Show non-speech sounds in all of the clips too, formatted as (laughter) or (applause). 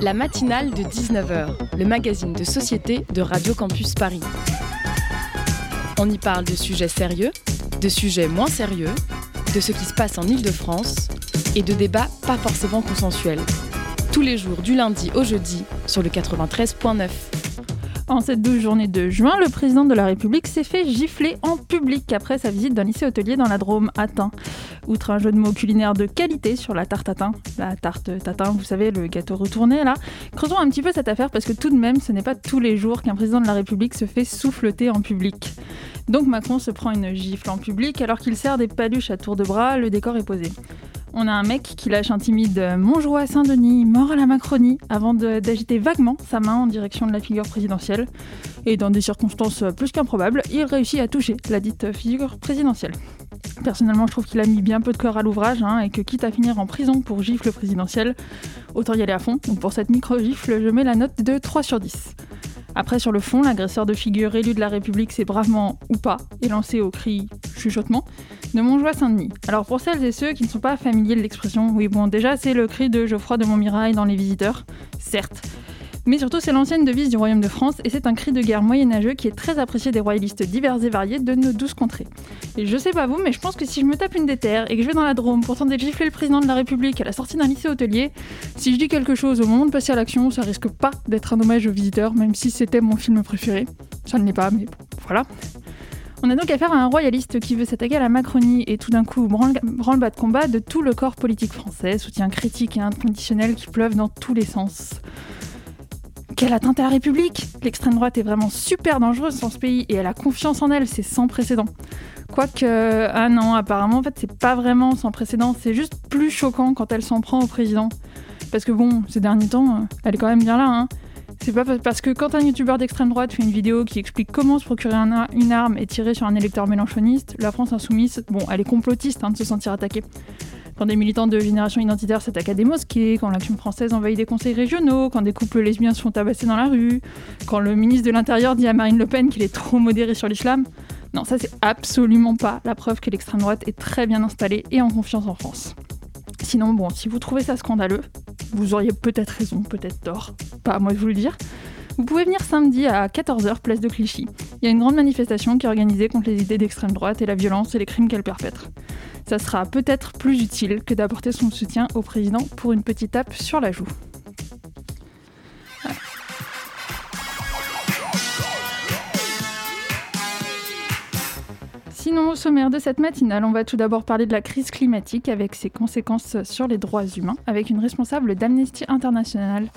La matinale de 19h, le magazine de société de Radio Campus Paris. On y parle de sujets sérieux, de sujets moins sérieux, de ce qui se passe en Ile-de-France et de débats pas forcément consensuels. Tous les jours du lundi au jeudi sur le 93.9. En cette douce journée de juin, le président de la République s'est fait gifler en public après sa visite d'un lycée hôtelier dans la Drôme, Atin. Outre un jeu de mots culinaire de qualité sur la tarte tatin, la tarte tatin, vous savez, le gâteau retourné là, creusons un petit peu cette affaire parce que tout de même, ce n'est pas tous les jours qu'un président de la République se fait souffleter en public. Donc Macron se prend une gifle en public alors qu'il sert des paluches à tour de bras, le décor est posé. On a un mec qui lâche un timide Monjoie Saint-Denis, mort à la Macronie, avant d'agiter vaguement sa main en direction de la figure présidentielle. Et dans des circonstances plus qu'improbables, il réussit à toucher la dite figure présidentielle. Personnellement, je trouve qu'il a mis bien peu de cœur à l'ouvrage hein, et que quitte à finir en prison pour gifle présidentielle, autant y aller à fond. Donc pour cette micro-gifle, je mets la note de 3 sur 10. Après, sur le fond, l'agresseur de figure élu de la République s'est bravement, ou pas, élancé au cri chuchotement de Montjoie Saint-Denis. Alors pour celles et ceux qui ne sont pas familiers de l'expression, oui bon, déjà c'est le cri de Geoffroy de Montmirail dans Les Visiteurs, certes. Mais surtout, c'est l'ancienne devise du Royaume de France et c'est un cri de guerre moyenâgeux qui est très apprécié des royalistes divers et variés de nos douze contrées. Et je sais pas vous, mais je pense que si je me tape une déterre et que je vais dans la Drôme pour tenter de gifler le président de la République à la sortie d'un lycée hôtelier, si je dis quelque chose au moment de passer à l'action, ça risque pas d'être un hommage aux visiteurs, même si c'était mon film préféré. Ça ne l'est pas, mais voilà. On a donc affaire à un royaliste qui veut s'attaquer à la Macronie et tout d'un coup branle-bas de combat de tout le corps politique français, soutien critique et inconditionnel qui pleuvent dans tous les sens. Quelle atteinte à la République L'extrême droite est vraiment super dangereuse dans ce pays et elle a confiance en elle, c'est sans précédent. Quoique, ah non, apparemment, en fait, c'est pas vraiment sans précédent, c'est juste plus choquant quand elle s'en prend au président. Parce que bon, ces derniers temps, elle est quand même bien là, hein. C'est pas parce que quand un youtubeur d'extrême droite fait une vidéo qui explique comment se procurer une arme et tirer sur un électeur mélanchoniste, la France insoumise, bon, elle est complotiste hein, de se sentir attaquée. Quand des militants de génération identitaire s'attaquent à des mosquées, quand l'action française envahit des conseils régionaux, quand des couples lesbiens se font tabasser dans la rue, quand le ministre de l'Intérieur dit à Marine Le Pen qu'il est trop modéré sur l'islam. Non, ça c'est absolument pas la preuve que l'extrême droite est très bien installée et en confiance en France. Sinon, bon, si vous trouvez ça scandaleux, vous auriez peut-être raison, peut-être tort, pas à moi de vous le dire. Vous pouvez venir samedi à 14h, place de Clichy. Il y a une grande manifestation qui est organisée contre les idées d'extrême droite et la violence et les crimes qu'elle perpètre. Ça sera peut-être plus utile que d'apporter son soutien au président pour une petite tape sur la joue. Sinon, au sommaire de cette matinale, on va tout d'abord parler de la crise climatique avec ses conséquences sur les droits humains, avec une responsable d'Amnesty International.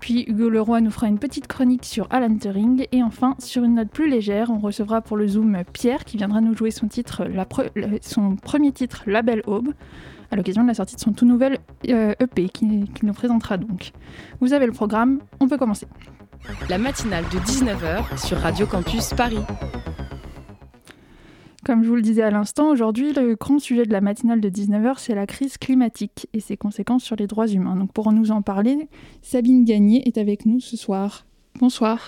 Puis Hugo Leroy nous fera une petite chronique sur Alan Turing. Et enfin, sur une note plus légère, on recevra pour le Zoom Pierre qui viendra nous jouer son, titre, son premier titre, La Belle Aube, à l'occasion de la sortie de son tout nouvel EP euh, qu'il qui nous présentera donc. Vous avez le programme, on peut commencer. La matinale de 19h sur Radio Campus Paris. Comme je vous le disais à l'instant, aujourd'hui, le grand sujet de la matinale de 19h, c'est la crise climatique et ses conséquences sur les droits humains. Donc pour nous en parler, Sabine Gagné est avec nous ce soir. Bonsoir.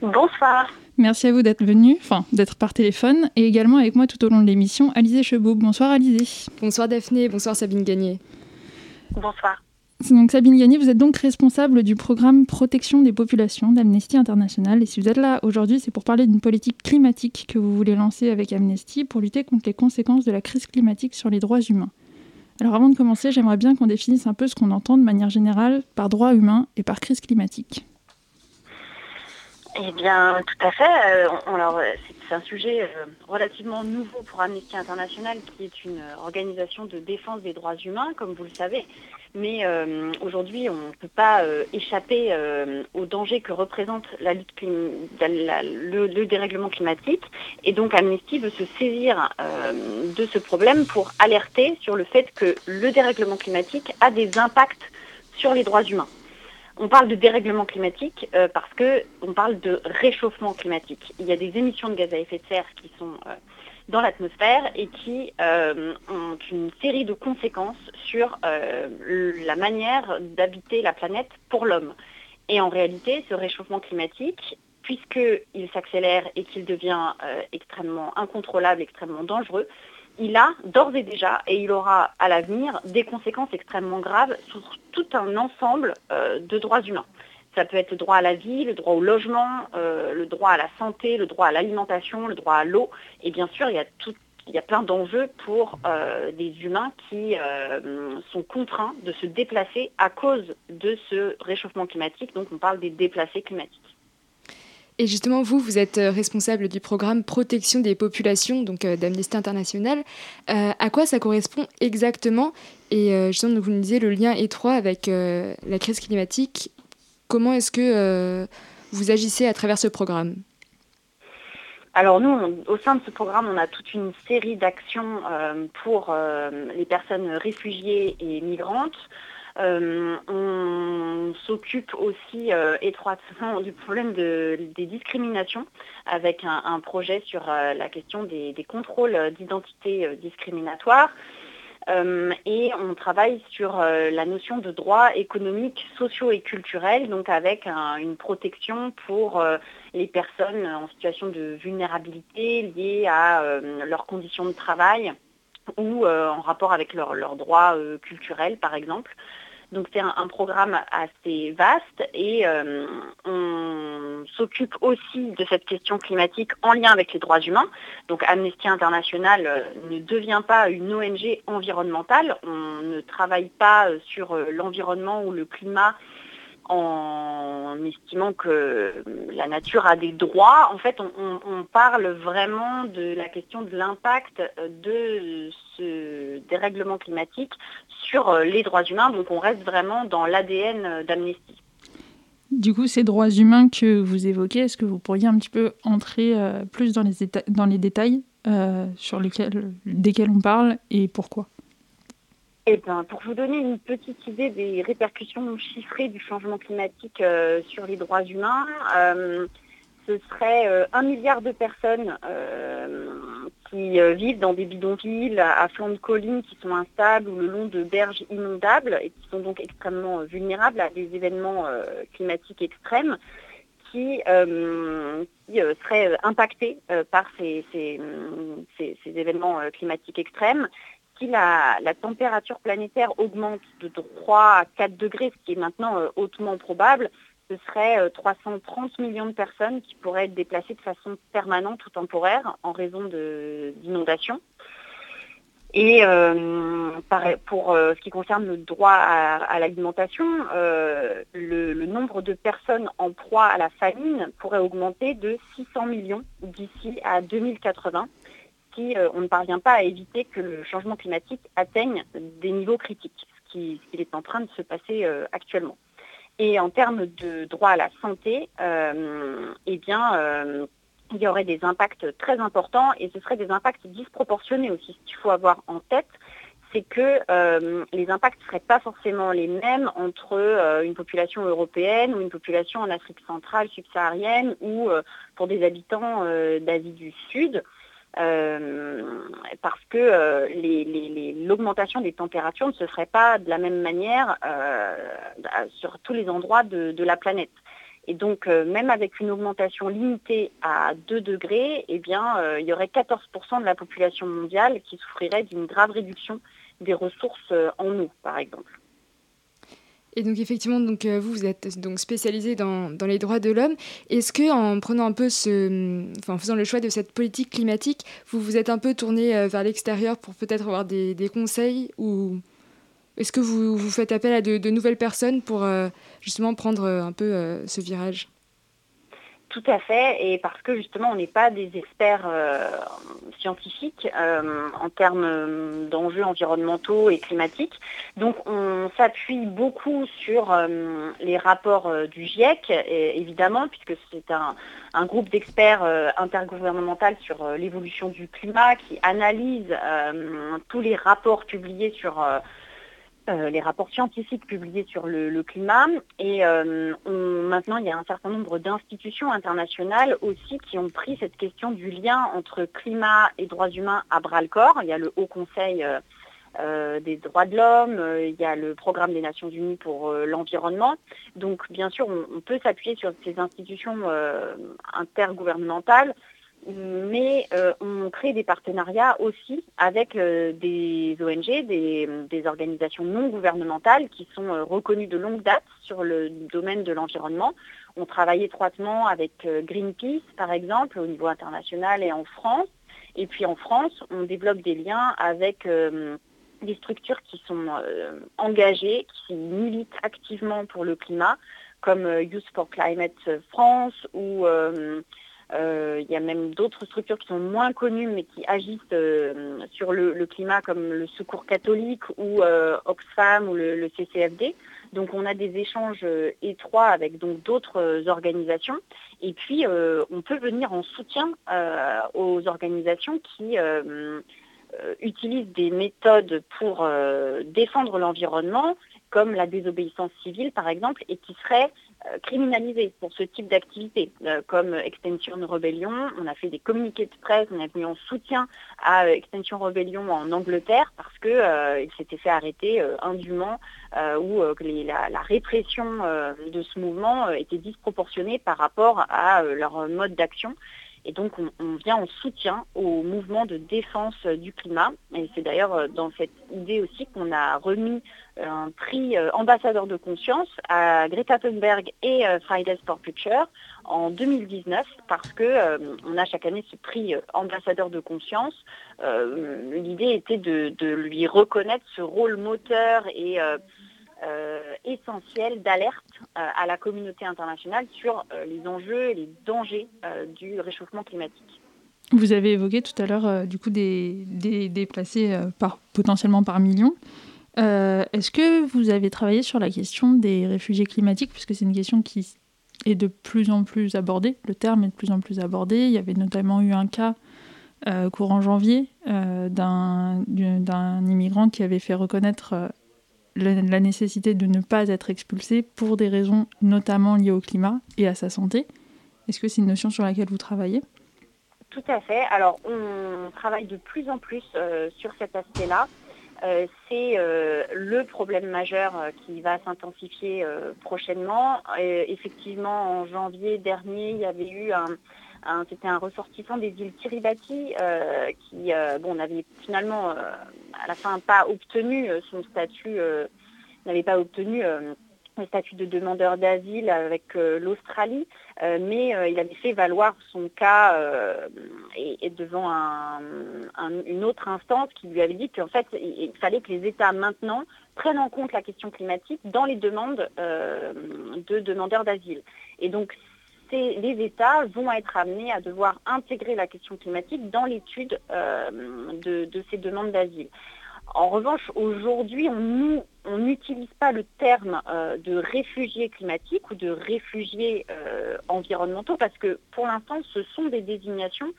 Bonsoir. Merci à vous d'être venu, enfin d'être par téléphone, et également avec moi tout au long de l'émission, Alizé Cheboub. Bonsoir Alizé. Bonsoir Daphné, bonsoir Sabine Gagné. Bonsoir. Donc Sabine Gagné, vous êtes donc responsable du programme Protection des populations d'Amnesty International. Et si vous êtes là aujourd'hui, c'est pour parler d'une politique climatique que vous voulez lancer avec Amnesty pour lutter contre les conséquences de la crise climatique sur les droits humains. Alors avant de commencer, j'aimerais bien qu'on définisse un peu ce qu'on entend de manière générale par droits humains et par crise climatique. Eh bien, tout à fait. Euh, alors, c'est un sujet euh, relativement nouveau pour Amnesty International, qui est une organisation de défense des droits humains, comme vous le savez. Mais euh, aujourd'hui, on ne peut pas euh, échapper euh, au danger que représente lutte le, dérèglement climatique. Et donc Amnesty veut se saisir de ce problème pour alerter sur le fait que le dérèglement climatique a des impacts sur les droits humains. On parle de dérèglement climatique parce qu'on parle de réchauffement climatique. Il y a des émissions de gaz à effet de serre qui sont dans l'atmosphère et qui euh, ont une série de conséquences sur euh, la manière d'habiter la planète pour l'homme. Et en réalité, ce réchauffement climatique, puisqu'il s'accélère et qu'il devient euh, extrêmement incontrôlable, extrêmement dangereux, il a d'ores et déjà, et il aura à l'avenir, des conséquences extrêmement graves sur tout un ensemble de droits humains. Ça peut être le droit à la vie, le droit au logement, le droit à la santé, le droit à l'alimentation, le droit à l'eau. Et bien sûr, il y a tout il y a plein d'enjeux pour euh, des humains qui euh, sont contraints de se déplacer à cause de ce réchauffement climatique. Donc on parle des déplacés climatiques. Et justement, vous, vous êtes euh, responsable du programme Protection des populations, donc d'Amnesty International. à quoi ça correspond exactement? Et justement, vous nous disiez le lien étroit avec la crise climatique. Comment est-ce que vous agissez à travers ce programme? Alors nous, au sein de ce programme, on a toute une série d'actions euh, pour euh, les personnes réfugiées et migrantes. Euh, on s'occupe aussi étroitement du problème des discriminations avec un, projet sur la question des contrôles d'identité discriminatoire. Euh, et on travaille sur euh, la notion de droits économiques, sociaux et culturels, donc avec une protection pour euh, les personnes en situation de vulnérabilité liées à leurs conditions de travail ou en rapport avec leurs droits culturels, par exemple. Donc c'est un, programme assez vaste et euh, on s'occupe aussi de cette question climatique en lien avec les droits humains. Donc Amnesty International euh, ne devient pas une ONG environnementale. On ne travaille pas euh, sur l'environnement ou le climat en estimant que la nature a des droits. En fait, on, parle vraiment de la question de l'impact de ce dérèglement climatique sur euh, les droits humains. Donc on reste vraiment dans l'ADN d'Amnesty. Du coup, ces droits humains que vous évoquez, est-ce que vous pourriez un petit peu entrer euh, plus dans les, dans les détails euh, sur lesquels, desquels on parle et pourquoi? Eh ben, pour vous donner une petite idée des répercussions chiffrées du changement climatique euh, sur les droits humains, euh, ce serait euh, un milliard de personnes qui vivent dans des bidonvilles à flanc de collines qui sont instables ou le long de berges inondables et qui sont donc extrêmement vulnérables à des événements climatiques extrêmes qui, seraient impactés par ces événements climatiques extrêmes si la, température planétaire augmente de 3 à 4 degrés, ce qui est maintenant euh, hautement probable, ce serait 330 euh, millions de personnes qui pourraient être déplacées de façon permanente ou temporaire en raison d'inondations. Et euh, pour ce qui concerne le droit à, l'alimentation, le, nombre de personnes en proie à la famine pourrait augmenter de 600 millions d'ici à 2080 euh, on ne parvient pas à éviter que le changement climatique atteigne des niveaux critiques, ce qui, est en train de se passer euh, actuellement. Et en termes de droit à la santé, euh, eh bien, il y aurait des impacts très importants et ce seraient des impacts disproportionnés aussi. Ce qu'il faut avoir en tête, c'est que les impacts ne seraient pas forcément les mêmes entre une population européenne ou une population en Afrique centrale, subsaharienne ou pour des habitants d'Asie du Sud. Euh, parce que euh, l'augmentation des températures ne se ferait pas de la même manière euh, sur tous les endroits de, la planète. Et donc, même avec une augmentation limitée à 2 degrés, eh il y aurait 14% de la population mondiale qui souffrirait d'une grave réduction des ressources en eau, par exemple. Et donc effectivement, donc euh, vous, vous êtes donc spécialisé dans, dans les droits de l'homme. Est-ce que en prenant un peu ce, en faisant le choix de cette politique climatique, vous vous êtes un peu tourné euh, vers l'extérieur pour peut-être avoir des, des, conseils ou est-ce que vous, vous faites appel à de, nouvelles personnes pour euh, justement prendre un peu ce virage? Tout à fait, et parce que justement on n'est pas des experts euh, scientifiques euh, en termes d'enjeux environnementaux et climatiques. Donc on s'appuie beaucoup sur euh, les rapports du GIEC, évidemment, puisque c'est un, un, groupe d'experts intergouvernemental sur l'évolution du climat qui analyse tous les rapports publiés sur euh, les rapports scientifiques publiés sur le, climat. Et euh, maintenant, il y a un certain nombre d'institutions internationales aussi qui ont pris cette question du lien entre climat et droits humains à bras-le-corps. Il y a le Haut Conseil euh, des droits de l'homme, il y a le Programme des Nations Unies pour l'environnement. Donc, bien sûr, on, peut s'appuyer sur ces institutions intergouvernementales mais euh, on crée des partenariats aussi avec euh, des ONG, des, organisations non gouvernementales qui sont euh, reconnues de longue date sur le domaine de l'environnement. On travaille étroitement avec Greenpeace, par exemple, au niveau international et en France. Et puis en France, on développe des liens avec des structures qui sont engagées, qui militent activement pour le climat, comme Youth for Climate France ou il y a même d'autres structures qui sont moins connues mais qui agissent euh, sur le, climat comme le Secours catholique ou euh, Oxfam ou le, CCFD. Donc on a des échanges étroits avec d'autres organisations et puis on peut venir en soutien aux organisations qui utilisent des méthodes pour défendre l'environnement comme la désobéissance civile par exemple et qui seraient euh, criminalisés pour ce type d'activité, euh, comme Extension Rebellion. On a fait des communiqués de presse, on a venu en soutien à euh, Extension Rebellion en Angleterre parce qu'il s'était fait arrêter indûment ou que la, répression de ce mouvement était disproportionnée par rapport à leur mode d'action. Et donc on, vient en soutien au mouvement de défense du climat. Et c'est d'ailleurs dans cette idée aussi qu'on a remis un prix euh, ambassadeur de conscience à Greta Thunberg et euh, Fridays for Future en 2019 parce que euh, on a chaque année ce prix ambassadeur de conscience. L'idée était de, lui reconnaître ce rôle moteur et essentiel d'alerte à la communauté internationale sur les enjeux et les dangers du réchauffement climatique. Vous avez évoqué tout à l'heure du coup des, déplacés par, potentiellement par millions. Euh, est-ce que vous avez travaillé sur la question des réfugiés climatiques, puisque c'est une question qui est de plus en plus abordée, le terme est de plus en plus abordé. Il y avait notamment eu un cas euh, courant janvier euh, d'un immigrant qui avait fait reconnaître la nécessité de ne pas être expulsé pour des raisons notamment liées au climat et à sa santé. Est-ce que c'est une notion sur laquelle vous travaillez? Tout à fait. Alors, on travaille de plus en plus sur cet aspect-là. Euh, c'est euh, le problème majeur euh, qui va s'intensifier prochainement. effectivement, en janvier dernier, il y avait eu un, c'était un ressortissant des îles Kiribati qui, bon, n'avait finalement à la fin pas obtenu son statut, n'avait pas obtenu le statut de demandeur d'asile avec euh, l'Australie, euh, mais euh, il avait fait valoir son cas et, devant une autre instance qui lui avait dit qu'en fait, il, fallait que les États maintenant prennent en compte la question climatique dans les demandes de demandeurs d'asile. Et donc, les États vont être amenés à devoir intégrer la question climatique dans l'étude de, ces demandes d'asile. En revanche, aujourd'hui, on n'utilise pas le terme euh, de réfugiés climatiques ou de réfugiés euh, environnementaux parce que pour l'instant, ce sont des désignations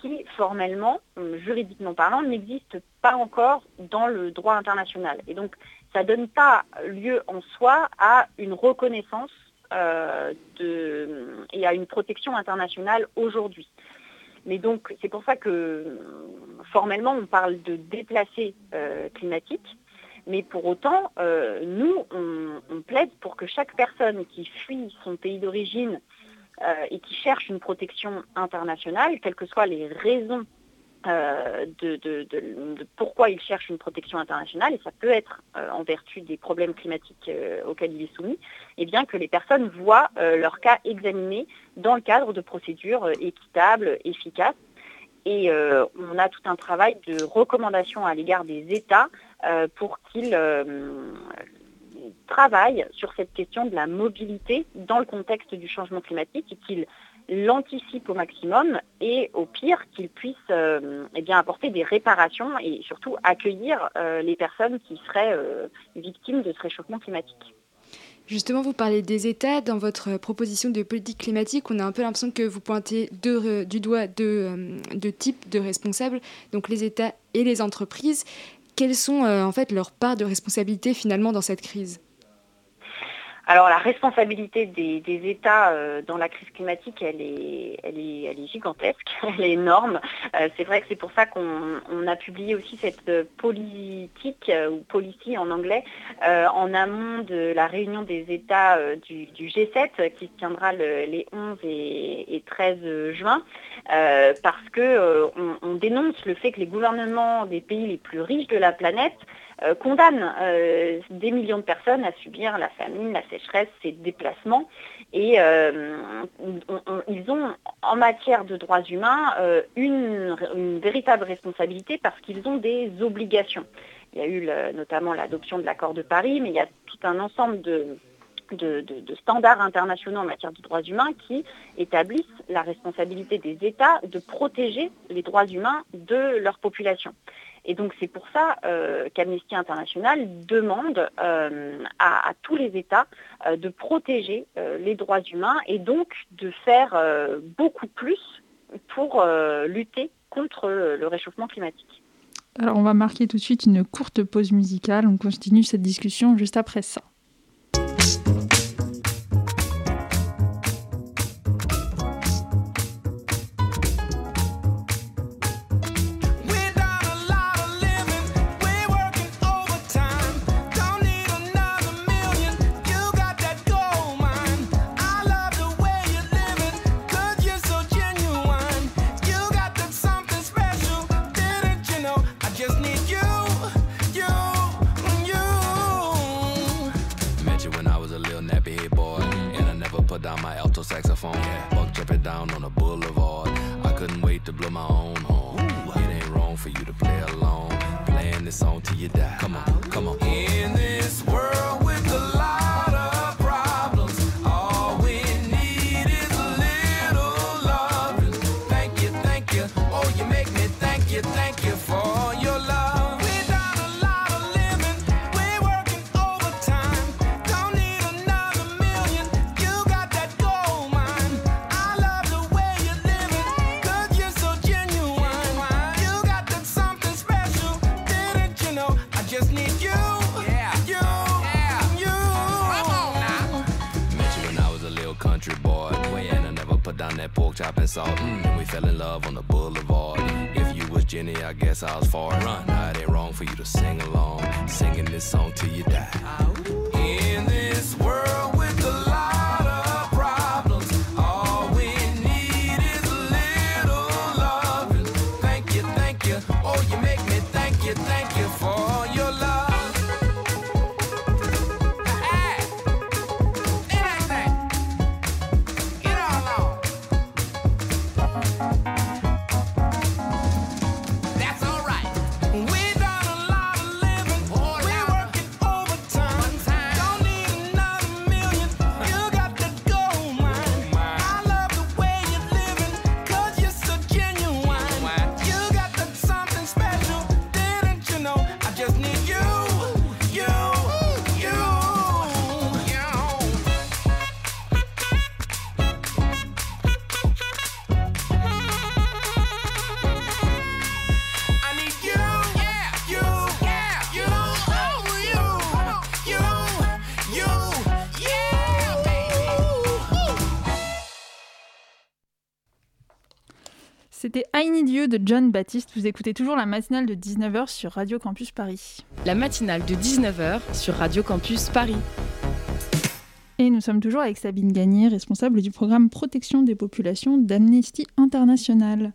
qui, formellement, euh, juridiquement parlant, n'existent pas encore dans le droit international. Et donc, ça ne donne pas lieu en soi à une reconnaissance et à une protection internationale aujourd'hui. Mais donc, c'est pour ça que formellement, on parle de déplacés euh, climatiques. Mais pour autant, euh, nous, on, plaide pour que chaque personne qui fuit son pays d'origine euh, et qui cherche une protection internationale, quelles que soient les raisons euh, de, pourquoi il cherche une protection internationale, et ça peut être euh, en vertu des problèmes climatiques euh, auxquels il est soumis, et eh bien que les personnes voient leur cas examiné dans le cadre de procédures équitables, efficaces. Et on a tout un travail de recommandation à l'égard des États pour qu'ils travaillent sur cette question de la mobilité dans le contexte du changement climatique et qu'ils l'anticipe au maximum et au pire qu'il puisse euh, eh bien, apporter des réparations et surtout accueillir euh, les personnes qui seraient euh, victimes de ce réchauffement climatique. Justement, vous parlez des États. Dans votre proposition de politique climatique, on a un peu l'impression que vous pointez du doigt deux, types de responsables, donc les États et les entreprises. Quelles sont en fait leurs parts de responsabilité finalement dans cette crise? Alors la responsabilité des, États euh, dans la crise climatique, elle est, gigantesque, (laughs) elle est énorme. Euh, c'est vrai que c'est pour ça qu'on a publié aussi cette euh, politique, ou policy en anglais, en amont de la réunion des États du, G7 qui se tiendra les 11 et, 13 juin, parce qu'on on dénonce le fait que les gouvernements des pays les plus riches de la planète euh, condamne euh, des millions de personnes à subir la famine, la sécheresse, ces déplacements. Et euh, ils ont, en matière de droits humains, une, véritable responsabilité parce qu'ils ont des obligations. Il y a eu notamment l'adoption de l'accord de Paris, mais il y a tout un ensemble de, standards internationaux en matière de droits humains qui établissent la responsabilité des États de protéger les droits humains de leur population. Et donc c'est pour ça euh, qu'Amnesty International demande euh, à, tous les États euh, de protéger les droits humains et donc de faire beaucoup plus pour lutter contre le réchauffement climatique. Alors on va marquer tout de suite une courte pause musicale. On continue cette discussion juste après ça. down my alto saxophone. Yeah. Buck jumping down on the boulevard. I couldn't wait to blow my own horn. Ooh. It ain't wrong for you to play along. Playing this song till you die. Come on, come on. In this world. smoke, chopping salt. Mm. And we fell in love on the boulevard. If you was Jenny, I guess I was far. Run. I it ain't wrong for you to sing along. Singing this song till you die. De John Baptiste. Vous écoutez toujours la matinale de 19h sur Radio Campus Paris. La matinale de 19h sur Radio Campus Paris. Et nous sommes toujours avec Sabine Gagné, responsable du programme Protection des populations d'Amnesty International.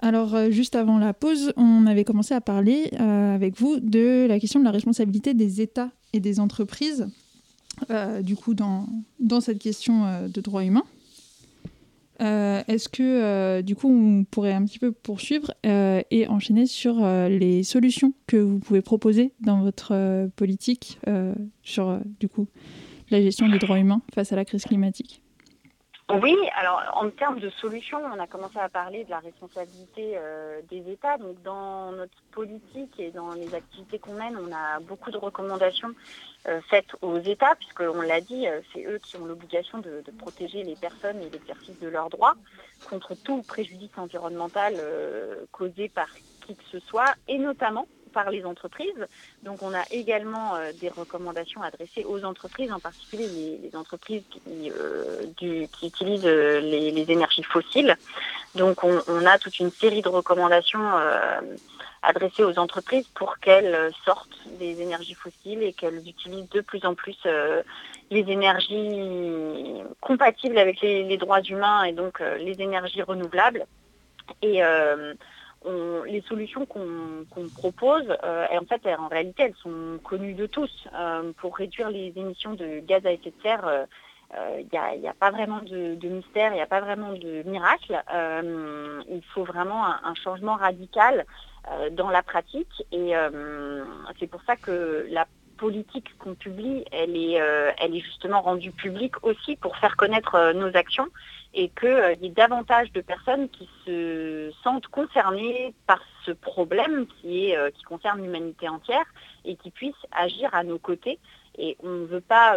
Alors, euh, juste avant la pause, on avait commencé à parler euh, avec vous de la question de la responsabilité des États et des entreprises, euh, du coup, dans, dans cette question de droits humains. Euh, est-ce que euh, du coup on pourrait un petit peu poursuivre euh, et enchaîner sur les solutions que vous pouvez proposer dans votre politique sur du coup la gestion des droits humains face à la crise climatique? Oui, alors en termes de solutions, on a commencé à parler de la responsabilité euh, des États. Donc dans notre politique et dans les activités qu'on mène, on a beaucoup de recommandations euh, faites aux États, puisqu'on l'a dit, euh, c'est eux qui ont l'obligation de, protéger les personnes et l'exercice de leurs droits contre tout préjudice environnemental causé par qui que ce soit, et notamment par les entreprises. Donc on a également des recommandations adressées aux entreprises, en particulier les, entreprises qui, utilisent les, énergies fossiles. Donc on, a toute une série de recommandations adressées aux entreprises pour qu'elles sortent des énergies fossiles et qu'elles utilisent de plus en plus les énergies compatibles avec les, droits humains et donc euh, les énergies renouvelables. Et euh, les solutions qu'on propose, euh, en fait, en réalité, elles sont connues de tous. pour réduire les émissions de gaz à effet de serre, il n'y a, pas vraiment de, mystère, il n'y a pas vraiment de miracle. il faut vraiment un changement radical dans la pratique. Et c'est pour ça que la politique qu'on publie, elle est, euh, elle est justement rendue publique aussi pour faire connaître euh, nos actions et qu'il euh, y ait davantage de personnes qui se sentent concernées par ce problème qui, est, qui concerne l'humanité entière et qui puissent agir à nos côtés. Et on ne veut pas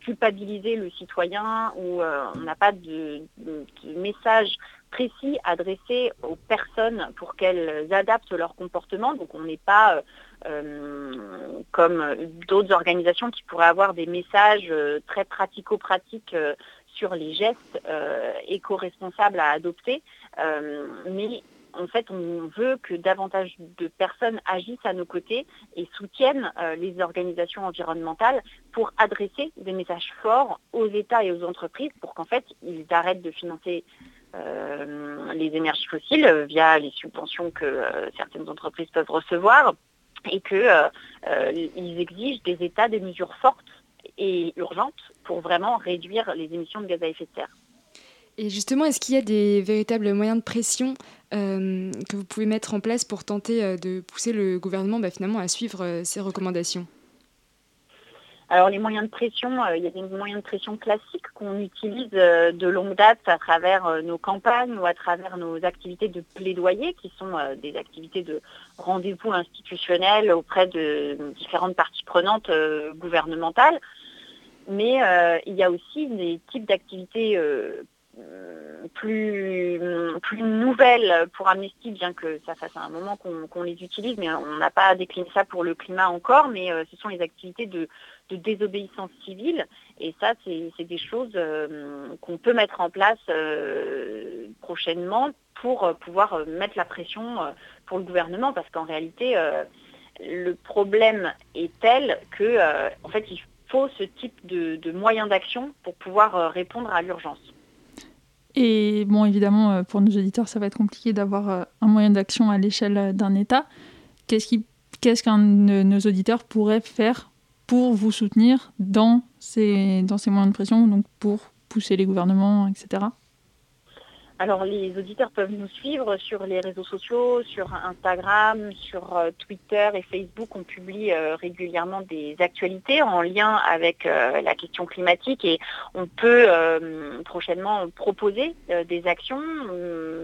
culpabiliser le citoyen ou on n'a pas de, de, message précis adressé aux personnes pour qu'elles adaptent leur comportement. Donc on n'est pas euh, comme d'autres organisations qui pourraient avoir des messages euh, très pratico-pratiques euh, sur les gestes éco-responsables à adopter. mais en fait, on veut que davantage de personnes agissent à nos côtés et soutiennent les organisations environnementales pour adresser des messages forts aux États et aux entreprises pour qu'en fait, ils arrêtent de financer les énergies fossiles via les subventions que certaines entreprises peuvent recevoir et qu'ils euh, euh, exigent des États des mesures fortes et urgentes pour vraiment réduire les émissions de gaz à effet de serre. Et justement, est-ce qu'il y a des véritables moyens de pression euh, que vous pouvez mettre en place pour tenter de pousser le gouvernement bah, finalement à suivre ces recommandations? Alors les moyens de pression, euh, il y a des moyens de pression classiques qu'on utilise euh, de longue date à travers euh, nos campagnes ou à travers nos activités de plaidoyer, qui sont des activités de rendez-vous institutionnels auprès de différentes parties prenantes gouvernementales. Mais il y a aussi des types d'activités plus, plus nouvelles pour Amnesty, bien que ça fasse un moment qu'on les utilise, mais on n'a pas décliné ça pour le climat encore, mais ce sont les activités de, de désobéissance civile. Et ça, c'est des choses euh, qu'on peut mettre en place euh, prochainement pour euh, pouvoir mettre la pression pour le gouvernement, parce qu'en réalité, le problème est tel que, en fait, il faut ce type de, moyens d'action pour pouvoir répondre à l'urgence. Et bon, évidemment, pour nos auditeurs, ça va être compliqué d'avoir un moyen d'action à l'échelle d'un État. Qu'est-ce qu'un de nos auditeurs pourrait faire pour vous soutenir dans ces moyens de pression, donc pour pousser les gouvernements, etc. Alors les auditeurs peuvent nous suivre sur les réseaux sociaux, sur Instagram, sur euh, Twitter et Facebook. On publie euh, régulièrement des actualités en lien avec euh, la question climatique et on peut prochainement proposer des actions,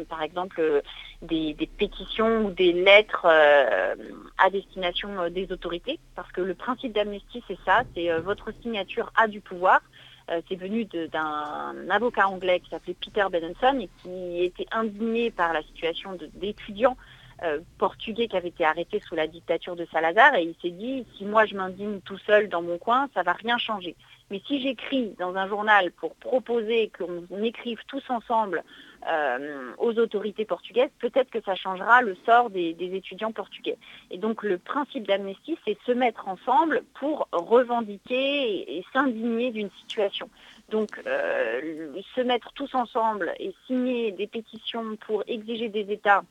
par exemple des, pétitions ou des lettres à destination des autorités, parce que le principe d'amnistie c'est ça, c'est votre signature a du pouvoir. Euh, c'est venu d'un avocat anglais qui s'appelait Peter Benenson et qui était indigné par la situation d'étudiants euh, portugais qui avaient été arrêtés sous la dictature de Salazar et il s'est dit si moi je m'indigne tout seul dans mon coin, ça va rien changer. Mais si j'écris dans un journal pour proposer qu'on écrive tous ensemble euh, aux autorités portugaises, peut-être que ça changera le sort des, étudiants portugais. Et donc le principe d'amnistie, c'est se mettre ensemble pour revendiquer et, s'indigner d'une situation. Donc euh, se mettre tous ensemble et signer des pétitions pour exiger des États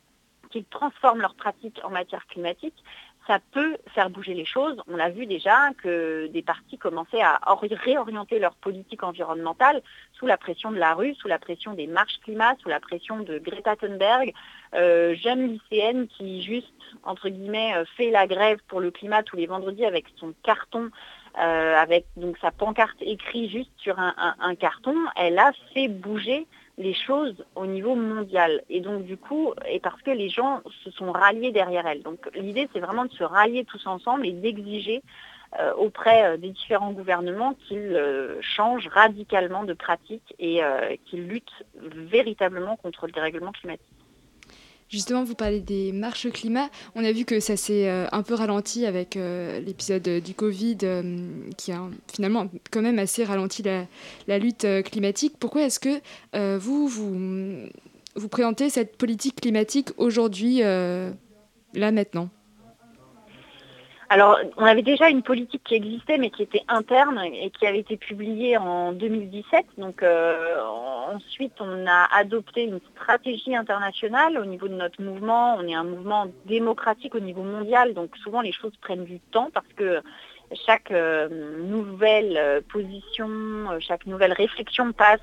qu'ils transforment leurs pratiques en matière climatique, ça peut faire bouger les choses. On l'a vu déjà que des partis commençaient à réorienter leur politique environnementale sous la pression de la rue, sous la pression des marches climat, sous la pression de Greta Thunberg, euh, jeune lycéenne qui juste, entre guillemets, euh, fait la grève pour le climat tous les vendredis avec son carton euh, avec donc sa pancarte écrite juste sur un, carton, elle a fait bouger les choses au niveau mondial. Et donc du coup, et parce que les gens se sont ralliés derrière elle. Donc l'idée, c'est vraiment de se rallier tous ensemble et d'exiger euh, auprès euh, des différents gouvernements qu'ils changent radicalement de pratique et qu'ils luttent véritablement contre le dérèglement climatique. Justement, vous parlez des marches climat. On a vu que ça s'est un peu ralenti avec l'épisode du Covid, qui a finalement quand même assez ralenti la, lutte climatique. Pourquoi est-ce que vous, vous, vous présentez cette politique climatique aujourd'hui, là maintenant? Alors, on avait déjà une politique qui existait, mais qui était interne et qui avait été publiée en 2017. Donc, euh, ensuite, on a adopté une stratégie internationale au niveau de notre mouvement. On est un mouvement démocratique au niveau mondial, donc souvent les choses prennent du temps parce que chaque euh, nouvelle euh, position, euh, chaque nouvelle réflexion passe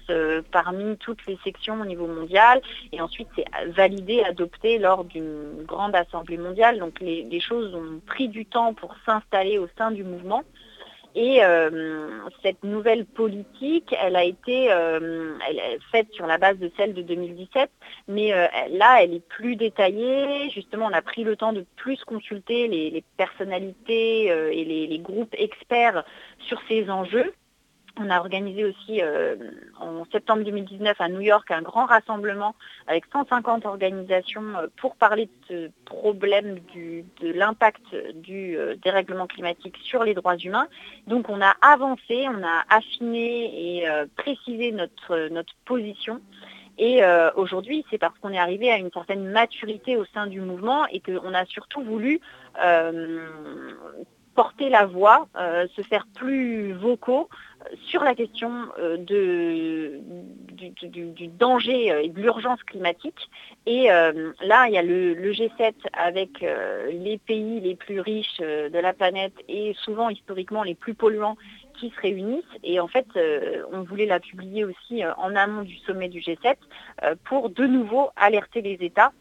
parmi toutes les sections au niveau mondial et ensuite c'est validé, adopté lors d'une grande assemblée mondiale. Donc les, choses ont pris du temps pour s'installer au sein du mouvement. Et euh, cette nouvelle politique, elle a été euh, faite sur la base de celle de 2017, mais euh, là, elle est plus détaillée. Justement, on a pris le temps de plus consulter les, personnalités et les, groupes experts sur ces enjeux. On a organisé aussi euh, en septembre 2019 à New York un grand rassemblement avec 150 organisations euh, pour parler de ce problème de l'impact du euh, dérèglement climatique sur les droits humains. Donc on a avancé, on a affiné et précisé notre, notre position. Et aujourd'hui, c'est parce qu'on est arrivé à une certaine maturité au sein du mouvement et qu'on a surtout voulu porter la voix, se faire plus vocaux sur la question euh, du, danger euh, et de l'urgence climatique. Et euh, là, il y a le, G7 avec les pays les plus riches de la planète et souvent historiquement les plus polluants qui se réunissent. Et en fait, on voulait la publier aussi en amont du sommet du G7 pour de nouveau alerter les États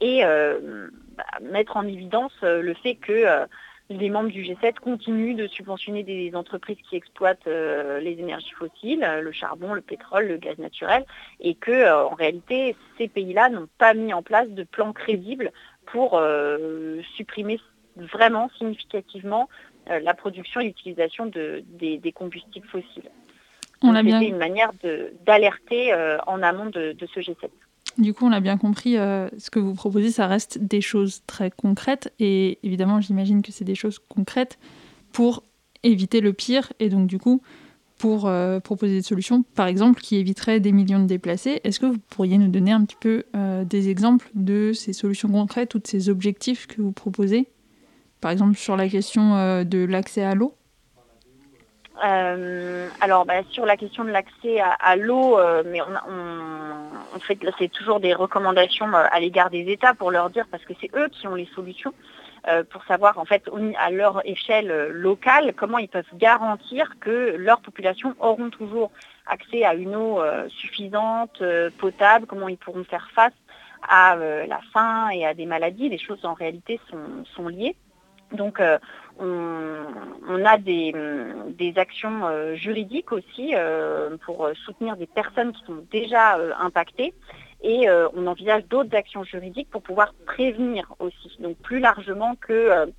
et bah, mettre en évidence le fait que les membres du G7 continuent de subventionner des entreprises qui exploitent euh, les énergies fossiles, euh, le charbon, le pétrole, le gaz naturel, et que euh, en réalité, ces pays-là n'ont pas mis en place de plan crédible pour supprimer vraiment significativement la production et l'utilisation de, des, combustibles fossiles. On a bien... une manière d'alerter en amont de ce G7. Du coup, on a bien compris, euh, ce que vous proposez, ça reste des choses très concrètes. Et évidemment, j'imagine que c'est des choses concrètes pour éviter le pire. Et donc, du coup, pour euh, proposer des solutions, par exemple, qui éviteraient des millions de déplacés. Est-ce que vous pourriez nous donner un petit peu euh, des exemples de ces solutions concrètes ou de ces objectifs que vous proposez? Par exemple, sur la question de l'accès à l'eau alors bah, sur la question de l'accès à, l'eau, mais on, fait, c'est toujours des recommandations euh, à l'égard des États pour leur dire, parce que c'est eux qui ont les solutions, euh, pour savoir en fait à leur échelle euh, locale comment ils peuvent garantir que leurs populations auront toujours accès à une eau suffisante, potable, comment ils pourront faire face à la faim et à des maladies. Les choses en réalité sont liées. Euh, on, a des, actions euh, juridiques aussi euh, pour soutenir des personnes qui sont déjà impactées. Et on envisage d'autres actions juridiques pour pouvoir prévenir aussi, donc plus largement que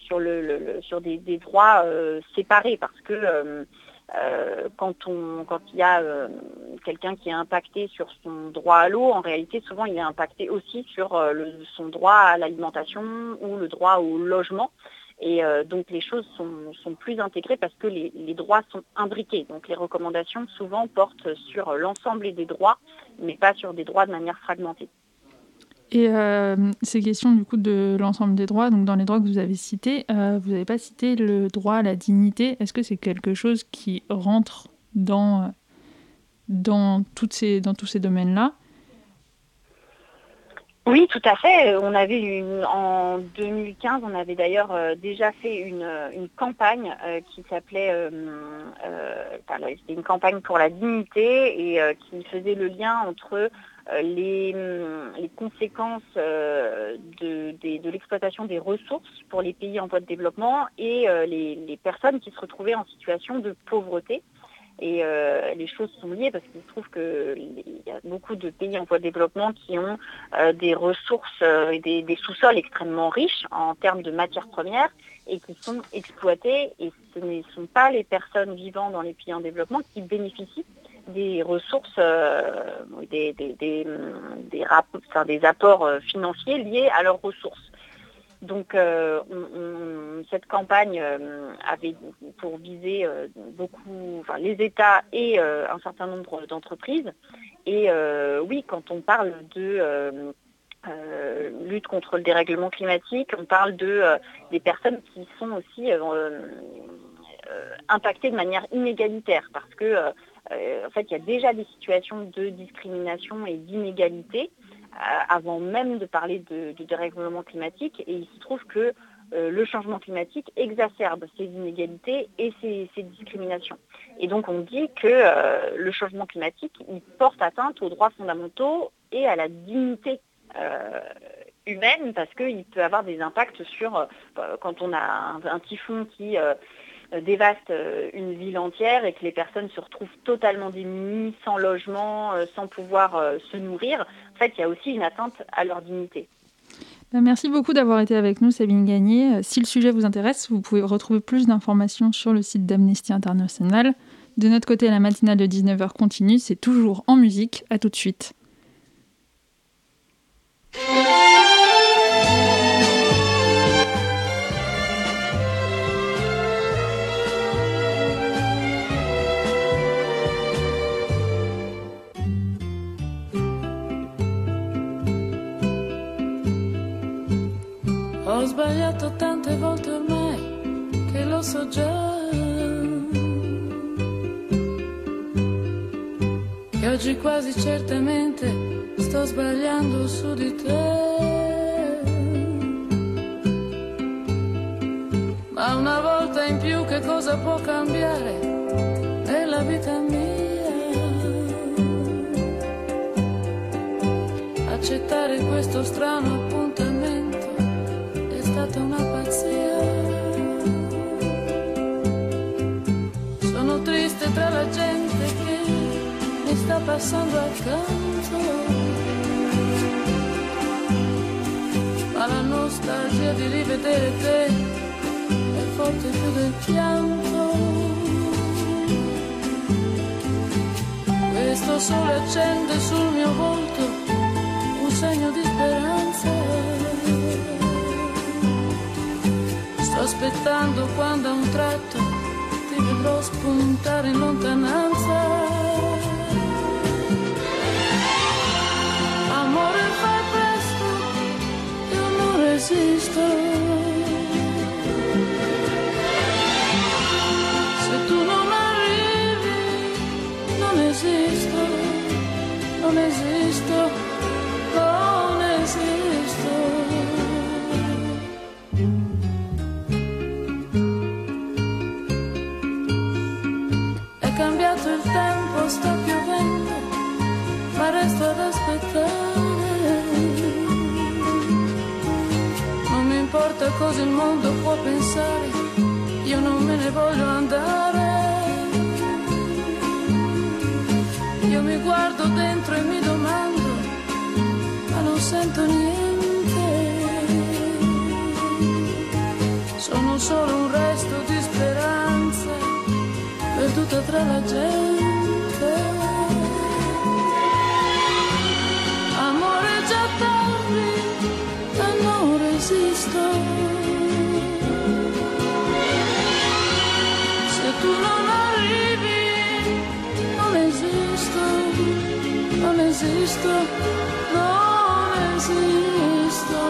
sur des, des droits séparés. Parce que euh, quand, il y a euh, quelqu'un qui est impacté sur son droit à l'eau, en réalité, souvent, il est impacté aussi sur euh, son droit à l'alimentation ou le droit au logement. Et donc, les choses sont, plus intégrées parce que les, les, droits sont imbriqués. Donc, les recommandations, souvent, portent sur l'ensemble des droits, mais pas sur des droits de manière fragmentée. Et euh, ces questions du coup de l'ensemble des droits, donc dans les droits que vous avez cités, euh, vous n'avez pas cité le droit à la dignité. Est-ce que c'est quelque chose qui rentre dans, dans, ces, dans tous ces domaines-là? Oui, tout à fait. On avait une, en 2015, on avait d'ailleurs euh, déjà fait une, une campagne qui s'appelait, une campagne pour la dignité et qui faisait le lien entre euh, hum, les, conséquences euh, de, l'exploitation des ressources pour les pays en voie de développement et euh, les, personnes qui se retrouvaient en situation de pauvreté. Et les choses sont liées parce qu'il se trouve qu'il y a beaucoup de pays en voie de développement qui ont des ressources et des, sous-sols extrêmement riches en termes de matières premières et qui sont exploités. Et ce ne sont pas les personnes vivant dans les pays en développement qui bénéficient des ressources, des, des, des, des, apports financiers liés à leurs ressources. Donc cette campagne avait pour viser beaucoup, enfin, les États et un certain nombre d'entreprises. Et oui, quand on parle de euh, lutte contre le dérèglement climatique, on parle de, euh, des personnes qui sont aussi euh, impactées de manière inégalitaire parce que en fait, il y a déjà des situations de discrimination et d'inégalité avant même de parler de, dérèglement climatique et il se trouve que le changement climatique exacerbe ces inégalités et ces, discriminations. Et donc on dit que le changement climatique, il porte atteinte aux droits fondamentaux et à la dignité euh, humaine parce qu'il peut avoir des impacts sur, euh, quand on a un, typhon qui euh, dévaste une ville entière et que les personnes se retrouvent totalement démunies, sans logement, sans pouvoir se nourrir, en fait, il y a aussi une atteinte à leur dignité. Ben, merci beaucoup d'avoir été avec nous, Sabine Gagné. Si le sujet vous intéresse, vous pouvez retrouver plus d'informations sur le site d'Amnesty International. De notre côté, la matinale de 19h continue, c'est toujours en musique. À tout de suite. Ho sbagliato tante volte ormai che lo so già. Che oggi quasi certamente sto sbagliando su di te. Ma una volta in più che cosa può cambiare nella vita mia? Accettare questo strano stata una pazzia. Sono triste tra la gente che mi sta passando accanto. ma la nostalgia di rivedere te è forte più del pianto. Questo sole accende sul mio volto un segno di speranza. Aspettando quando a un tratto ti vedrò spuntare in lontananza. resisto. Se tu non arrivi, non esisto, non esisto, cosa il mondo può pensare, io non me ne voglio andare. Io mi guardo dentro e mi domando, ma non sento niente. Sono solo un resto di speranza, perduta tra la gente. Amore già tardi, e non resisto. Esisto, non esisto.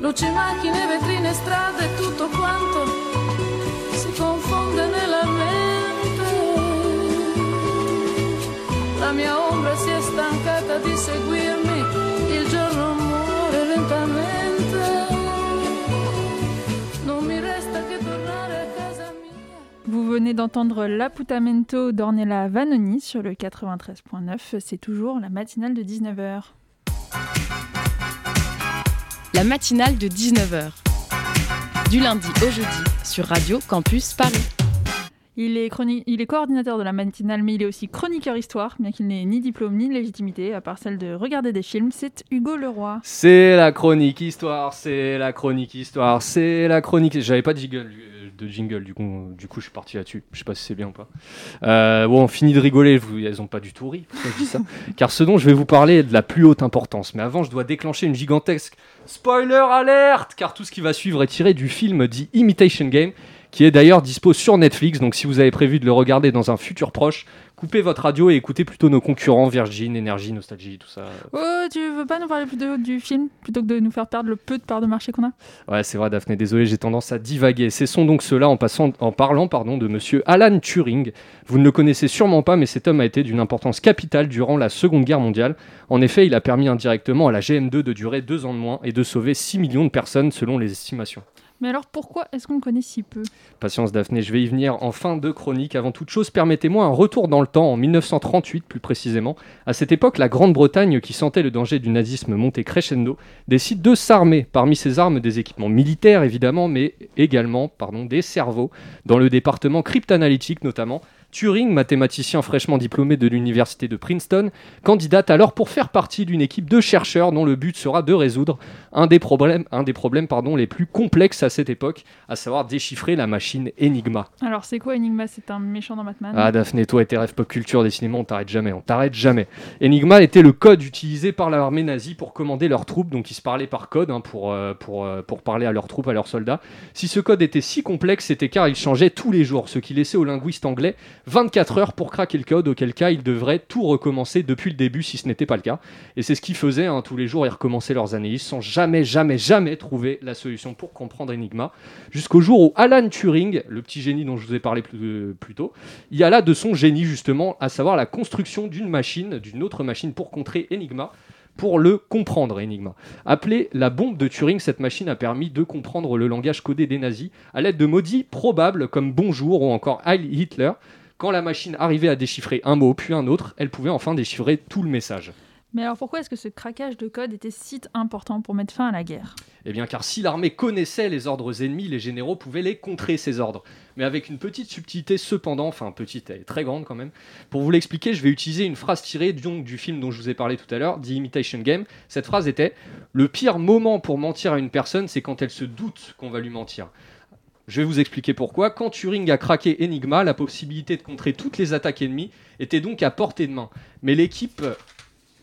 Luci, macchine, vetrine, strade, tutto quanto si confonde nella mente. La mia venez d'entendre l'Apputamento d'Ornella Vanoni sur le 93.9. C'est toujours la matinale de 19h. La matinale de 19h. Du lundi au jeudi sur Radio Campus Paris. Il est, il est coordinateur de la matinale, mais il est aussi chroniqueur histoire, bien qu'il n'ait ni diplôme ni légitimité, à part celle de regarder des films. C'est Hugo Leroy. C'est la chronique histoire, c'est la chronique histoire, c'est la chronique. J'avais pas de jingle, de jingle du coup, du coup je suis parti là-dessus. Je sais pas si c'est bien ou pas. Euh, bon, on finit de rigoler, vous, elles ont pas du tout ri, je dis ça. (laughs) Car ce dont je vais vous parler est de la plus haute importance. Mais avant, je dois déclencher une gigantesque spoiler alerte, car tout ce qui va suivre est tiré du film dit Imitation Game qui est d'ailleurs dispo sur Netflix. Donc si vous avez prévu de le regarder dans un futur proche, coupez votre radio et écoutez plutôt nos concurrents Virgin, Énergie, Nostalgie, tout ça. Oh, tu veux pas nous parler plutôt du film plutôt que de nous faire perdre le peu de part de marché qu'on a? Ouais, c'est vrai, Daphné. Désolé, j'ai tendance à divaguer. Cessons donc cela en, passant, en parlant pardon, de monsieur Alan Turing. Vous ne le connaissez sûrement pas, mais cet homme a été d'une importance capitale durant la Seconde Guerre mondiale. En effet, il a permis indirectement à la GM2 de durer deux ans de moins et de sauver 6 millions de personnes selon les estimations. Mais alors pourquoi est-ce qu'on connaît si peu? Patience Daphné, je vais y venir en fin de chronique. Avant toute chose, permettez-moi un retour dans le temps, en 1938 plus précisément. À cette époque, la Grande-Bretagne, qui sentait le danger du nazisme monter crescendo, décide de s'armer. Parmi ses armes, des équipements militaires évidemment, mais également pardon, des cerveaux, dans le département cryptanalytique notamment, Turing, mathématicien fraîchement diplômé de l'université de Princeton, candidate alors pour faire partie d'une équipe de chercheurs dont le but sera de résoudre un des problèmes, un des problèmes pardon, les plus complexes à cette époque, à savoir déchiffrer la machine Enigma. Alors c'est quoi Enigma? C'est un méchant dans Batman? Ah Daphné, toi et tes rêves pop culture cinémas, on t'arrête jamais, on t'arrête jamais. Enigma était le code utilisé par l'armée nazie pour commander leurs troupes, donc ils se parlaient par code hein, pour, euh, pour, euh, pour parler à leurs troupes, à leurs soldats. Si ce code était si complexe, c'était car il changeait tous les jours, ce qui laissait aux linguistes anglais 24 heures pour craquer le code, auquel cas ils devraient tout recommencer depuis le début si ce n'était pas le cas. Et c'est ce qu'ils faisaient, hein, tous les jours ils recommençaient leurs analyses sans jamais, jamais, jamais trouver la solution pour comprendre Enigma. Jusqu'au jour où Alan Turing, le petit génie dont je vous ai parlé plus, euh, plus tôt, y a là de son génie justement, à savoir la construction d'une machine, d'une autre machine pour contrer Enigma pour le comprendre, Enigma. Appelée la bombe de Turing, cette machine a permis de comprendre le langage codé des nazis à l'aide de maudits probables comme bonjour ou encore Heil Hitler, quand la machine arrivait à déchiffrer un mot puis un autre, elle pouvait enfin déchiffrer tout le message. Mais alors pourquoi est-ce que ce craquage de code était si important pour mettre fin à la guerre? Eh bien car si l'armée connaissait les ordres ennemis, les généraux pouvaient les contrer ces ordres. Mais avec une petite subtilité cependant, enfin petite, elle est très grande quand même. Pour vous l'expliquer, je vais utiliser une phrase tirée du, du film dont je vous ai parlé tout à l'heure, The Imitation Game. Cette phrase était ⁇ Le pire moment pour mentir à une personne, c'est quand elle se doute qu'on va lui mentir ⁇ je vais vous expliquer pourquoi. Quand Turing a craqué Enigma, la possibilité de contrer toutes les attaques ennemies était donc à portée de main. Mais l'équipe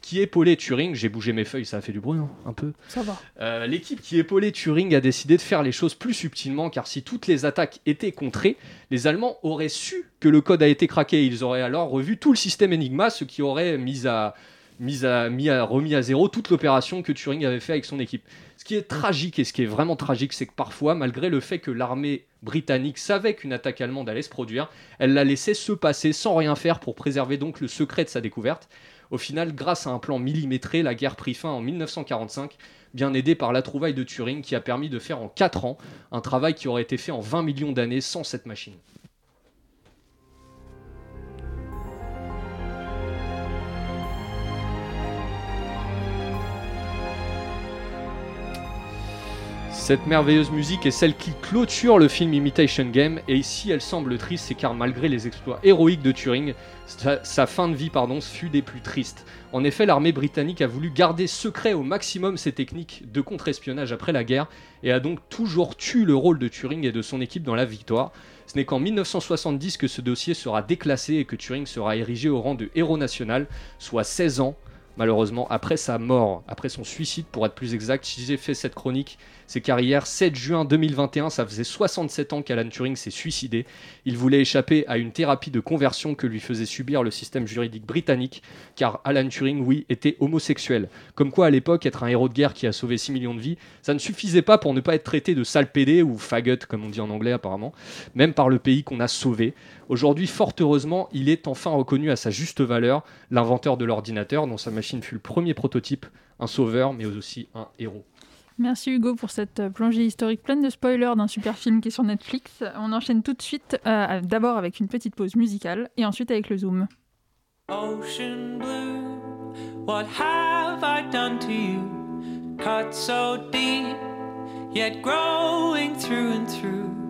qui épaulait Turing, j'ai bougé mes feuilles, ça a fait du bruit, non un peu. Ça va. Euh, l'équipe qui épaulait Turing a décidé de faire les choses plus subtilement, car si toutes les attaques étaient contrées, les Allemands auraient su que le code a été craqué. Ils auraient alors revu tout le système Enigma, ce qui aurait mis à, mis à, mis à, remis à zéro toute l'opération que Turing avait fait avec son équipe. Ce qui est tragique et ce qui est vraiment tragique, c'est que parfois, malgré le fait que l'armée britannique savait qu'une attaque allemande allait se produire, elle la laissait se passer sans rien faire pour préserver donc le secret de sa découverte. Au final, grâce à un plan millimétré, la guerre prit fin en 1945, bien aidée par la trouvaille de Turing qui a permis de faire en 4 ans un travail qui aurait été fait en 20 millions d'années sans cette machine. Cette merveilleuse musique est celle qui clôture le film Imitation Game, et ici elle semble triste, c'est car malgré les exploits héroïques de Turing, sa, fin de vie pardon, fut des plus tristes. En effet, l'armée britannique a voulu garder secret au maximum ses techniques de contre-espionnage après la guerre, et a donc toujours tué le rôle de Turing et de son équipe dans la victoire. Ce n'est qu'en 1970 que ce dossier sera déclassé et que Turing sera érigé au rang de héros national, soit 16 ans malheureusement, après sa mort, après son suicide pour être plus exact. Si j'ai fait cette chronique, c'est car hier, 7 juin 2021, ça faisait 67 ans qu'Alan Turing s'est suicidé. Il voulait échapper à une thérapie de conversion que lui faisait subir le système juridique britannique, car Alan Turing, oui, était homosexuel. Comme quoi, à l'époque, être un héros de guerre qui a sauvé 6 millions de vies, ça ne suffisait pas pour ne pas être traité de sale pédé ou faggot, comme on dit en anglais apparemment, même par le pays qu'on a sauvé. Aujourd'hui, fort heureusement, il est enfin reconnu à sa juste valeur, l'inventeur de l'ordinateur, dont sa machine fut le premier prototype, un sauveur, mais aussi un héros. Merci Hugo pour cette euh, plongée historique pleine de spoilers d'un super film qui est sur Netflix. On enchaîne tout de suite, euh, d'abord avec une petite pause musicale et ensuite avec le zoom. Ocean blue, what have I done to you? Cut so deep, yet growing through and through.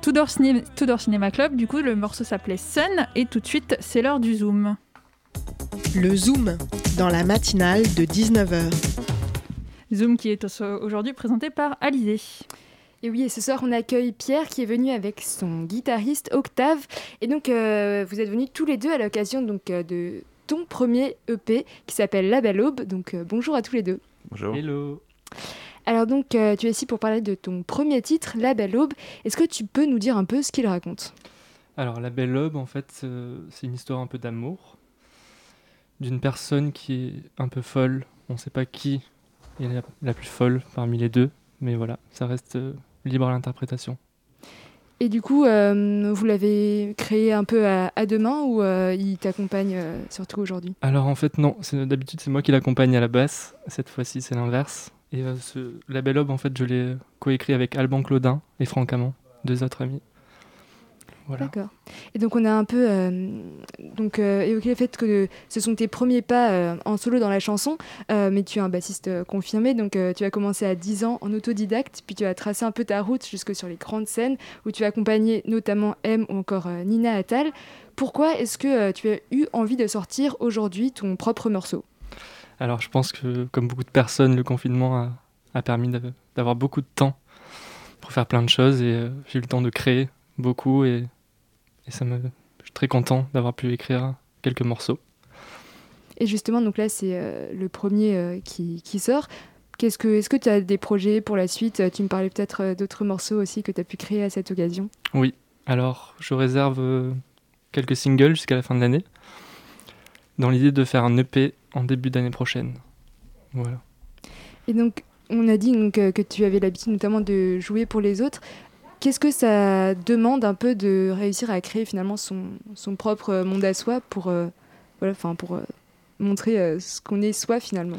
Tudor, Ciné- Tudor Cinema Club, du coup le morceau s'appelait Sun, et tout de suite c'est l'heure du zoom. Le Zoom, dans la matinale de 19h. Zoom qui est au- aujourd'hui présenté par Alizé. Et oui, et ce soir, on accueille Pierre qui est venu avec son guitariste Octave. Et donc, euh, vous êtes venus tous les deux à l'occasion donc euh, de ton premier EP qui s'appelle La Belle Aube. Donc, euh, bonjour à tous les deux. Bonjour. Hello. Alors donc, euh, tu es ici pour parler de ton premier titre, La Belle Aube. Est-ce que tu peux nous dire un peu ce qu'il raconte? Alors, La Belle Aube, en fait, euh, c'est une histoire un peu d'amour d'une personne qui est un peu folle. On ne sait pas qui est la, la plus folle parmi les deux, mais voilà, ça reste euh, libre à l'interprétation. Et du coup, euh, vous l'avez créé un peu à, à deux mains ou euh, il t'accompagne euh, surtout aujourd'hui? Alors, en fait, non, d'habitude, c'est moi qui l'accompagne à la basse. Cette fois-ci, c'est l'inverse. Et euh, ce, La Belle en fait, je l'ai coécrit avec Alban Claudin et Franck Amand, deux autres amis. Voilà. D'accord. Et donc on a un peu euh, donc euh, évoqué le fait que ce sont tes premiers pas en solo dans la chanson, mais tu es un bassiste confirmé, donc tu as commencé à 10 ans en autodidacte, puis tu as tracé un peu ta route jusque sur les grandes scènes où tu as accompagné notamment M ou encore Nina Attal. Pourquoi est-ce que tu as eu envie de sortir aujourd'hui ton propre morceau? Alors, je pense que, comme beaucoup de personnes, le confinement a, a permis d'av- d'avoir beaucoup de temps pour faire plein de choses et euh, j'ai eu le temps de créer beaucoup et, et ça me, je suis très content d'avoir pu écrire quelques morceaux. Et justement, donc là c'est euh, le premier euh, qui, qui sort. Qu'est-ce que, est-ce que tu as des projets pour la suite? Tu me parlais peut-être d'autres morceaux aussi que tu as pu créer à cette occasion. Oui, alors je réserve quelques singles jusqu'à la fin de l'année dans l'idée de faire un EP en début d'année prochaine. Voilà. Et donc, on a dit donc, euh, que tu avais l'habitude notamment de jouer pour les autres. Qu'est-ce que ça demande un peu de réussir à créer finalement son, son propre euh, monde à soi pour, euh, voilà, enfin, pour euh, montrer euh, ce qu'on est soi finalement?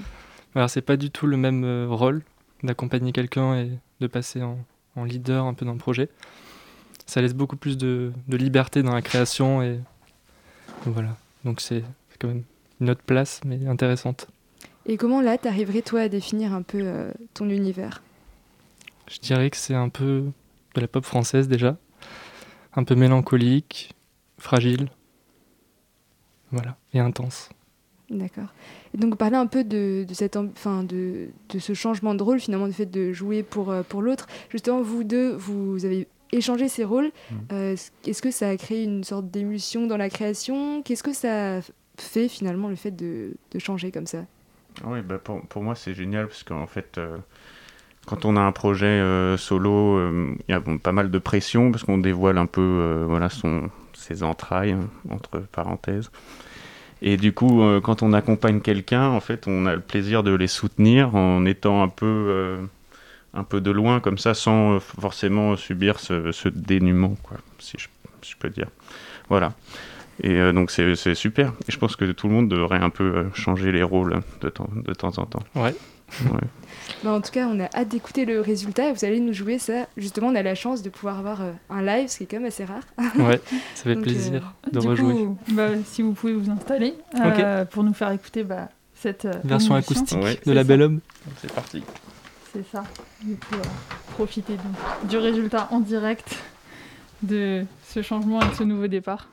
Alors c'est pas du tout le même rôle d'accompagner quelqu'un et de passer en, en leader un peu dans le projet. Ça laisse beaucoup plus de, de liberté dans la création et voilà. Donc c'est c'est quand même une autre place mais intéressante. Et comment là, t'arriverais toi à définir un peu euh, ton univers? Je dirais que c'est un peu de la pop française déjà, un peu mélancolique, fragile, voilà, et intense. D'accord. Et donc, parler un peu de, de, cette, enfin, de, de ce changement de rôle, finalement, du fait de jouer pour, euh, pour l'autre. Justement, vous deux, vous avez échangé ces rôles. Euh, Est-ce que ça a créé une sorte d'émulsion dans la création? Qu'est-ce que ça fait, finalement, le fait de, changer comme ça Oui, bah pour, pour moi c'est génial parce qu'en fait, euh, quand on a un projet euh, solo, euh, il y a pas mal de pression parce qu'on dévoile un peu voilà, son, ses entrailles, hein, entre parenthèses. Et du coup, quand on accompagne quelqu'un, en fait, on a le plaisir de les soutenir en étant un peu, un peu de loin comme ça, sans forcément subir ce, ce dénuement, quoi, si je, je peux dire. Voilà. Et euh, donc c'est c'est super. Et je pense que tout le monde devrait un peu euh, changer les rôles de temps, de temps en temps. Ouais. Ouais. (laughs) Bah, en tout cas, on a hâte d'écouter le résultat. Vous allez nous jouer ça. Justement, on a la chance de pouvoir avoir euh, un live, ce qui est quand même assez rare. (laughs) Ouais, ça fait Donc, plaisir de du rejouer. coup, bah, si vous pouvez vous installer euh, pour nous faire écouter bah, cette Version émission. acoustique Ouais. de La ça. Belle Homme. C'est parti. C'est ça. Du coup, euh, profitez donc du résultat en direct de ce changement et de ce nouveau départ.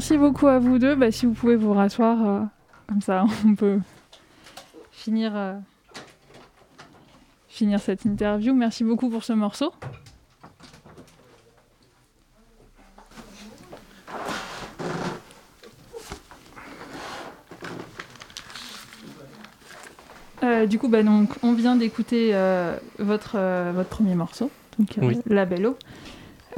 Merci beaucoup à vous deux. Bah, si vous pouvez vous rasseoir, euh, comme ça (laughs) on peut finir, euh, finir cette interview. Merci beaucoup pour ce morceau. Euh, du coup, bah, donc, on vient d'écouter votre, votre premier morceau, donc Oui. La Belle Eau.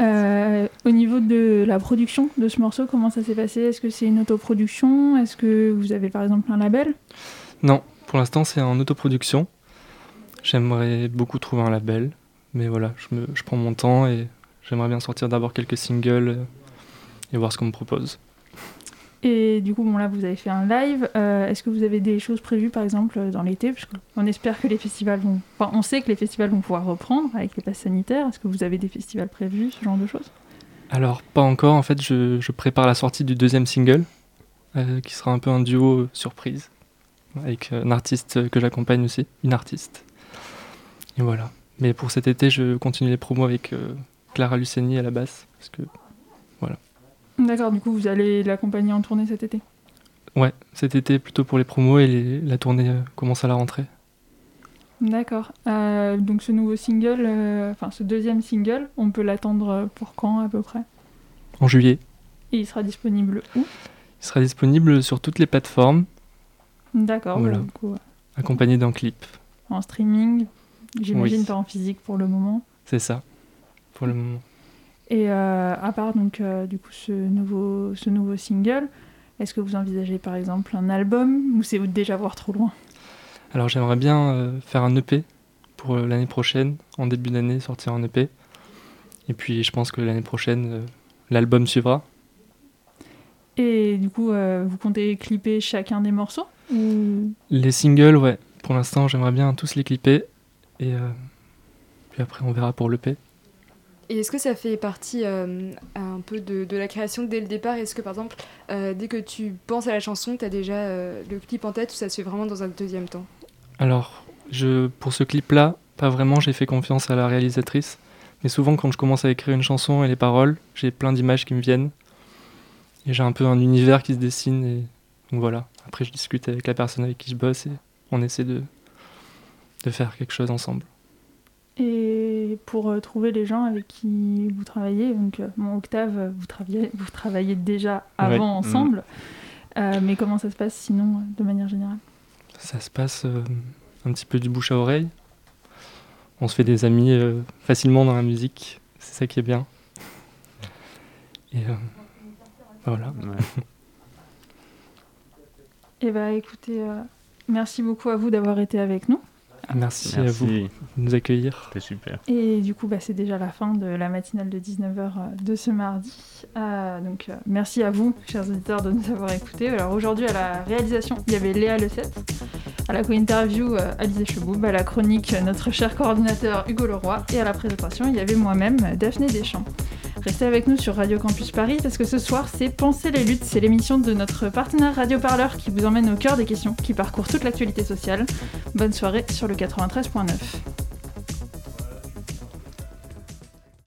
Euh, au niveau de la production de ce morceau, comment ça s'est passé? Est-ce que c'est une autoproduction? Est-ce que vous avez par exemple un label? Non, pour l'instant c'est en autoproduction. J'aimerais beaucoup trouver un label, mais voilà, je, me, je prends mon temps et j'aimerais bien sortir d'abord quelques singles et voir ce qu'on me propose. Et du coup, bon, là, vous avez fait un live. Euh, Est-ce que vous avez des choses prévues, par exemple, euh, dans l'été? Qu'on espère que les festivals vont... Enfin, on sait que les festivals vont pouvoir reprendre avec les passes sanitaires. Est-ce que vous avez des festivals prévus, ce genre de choses? Alors, pas encore, en fait, je, prépare la sortie du deuxième single, euh, qui sera un peu un duo surprise, avec un artiste que j'accompagne aussi, une artiste. Et voilà. Mais pour cet été, je continue les promos avec Clara Luciani à la basse, parce que. D'accord, du coup, vous allez l'accompagner en tournée cet été? Ouais, cet été plutôt pour les promos et les- la tournée euh, commence à la rentrée. D'accord. Euh, donc, ce nouveau single, euh, enfin, ce deuxième single, on peut l'attendre pour quand, à peu près? En juillet, Et il sera disponible où? Il sera disponible sur toutes les plateformes, D'accord, Voilà. bah, du coup, accompagné d'un clip. en streaming, j'imagine Oui. pas en physique pour le moment. C'est ça, pour le moment. Et euh, à part donc euh, du coup ce nouveau, ce nouveau single, est-ce que vous envisagez par exemple un album ou c'est déjà voir trop loin? Alors j'aimerais bien euh, faire un EP pour euh, l'année prochaine, en début d'année, sortir un EP. Et puis je pense que l'année prochaine, euh, l'album suivra. Et du coup, euh, vous comptez clipper chacun des morceaux? Ou... Les singles, ouais, pour l'instant j'aimerais bien tous les clipper. Et euh, puis après on verra pour l'EP. Et est-ce que ça fait partie euh, un peu de, la création dès le départ? Est-ce que par exemple, euh, dès que tu penses à la chanson, tu as déjà euh, le clip en tête ou ça se fait vraiment dans un deuxième temps? Alors, je, pour ce clip-là, pas vraiment, j'ai fait confiance à la réalisatrice. Mais souvent, quand je commence à écrire une chanson et les paroles, j'ai plein d'images qui me viennent. Et j'ai un peu un univers qui se dessine. Et donc voilà. Après, je discute avec la personne avec qui je bosse et on essaie de faire quelque chose ensemble. Et pour euh, trouver les gens avec qui vous travaillez, donc euh, mon Octave, vous travaillez, vous travaillez déjà avant Ouais. ensemble, Euh, mais comment ça se passe sinon, euh, de manière générale? Ça se passe euh, un petit peu du bouche à oreille. On se fait des amis euh, facilement dans la musique, c'est ça qui est bien. Et euh, voilà. (laughs) Eh bah écoutez, euh, merci beaucoup à vous d'avoir été avec nous. Merci, à vous de nous accueillir. C'était super. Et du coup, bah, c'est déjà la fin de la matinale de 19h de ce mardi. Euh, donc, euh, merci à vous, chers auditeurs, de nous avoir écoutés. Alors aujourd'hui, à la réalisation, il y avait Léa Lecette, à la co-interview, euh, Alizé Cheboub, à la chronique, euh, notre cher coordinateur Hugo Leroy, et à la présentation, il y avait moi-même, Daphné Deschamps. Restez avec nous sur Radio Campus Paris parce que ce soir, c'est Penser les luttes. C'est l'émission de notre partenaire Radio Parleur qui vous emmène au cœur des questions, qui parcourt toute l'actualité sociale. Bonne soirée sur le 93.9.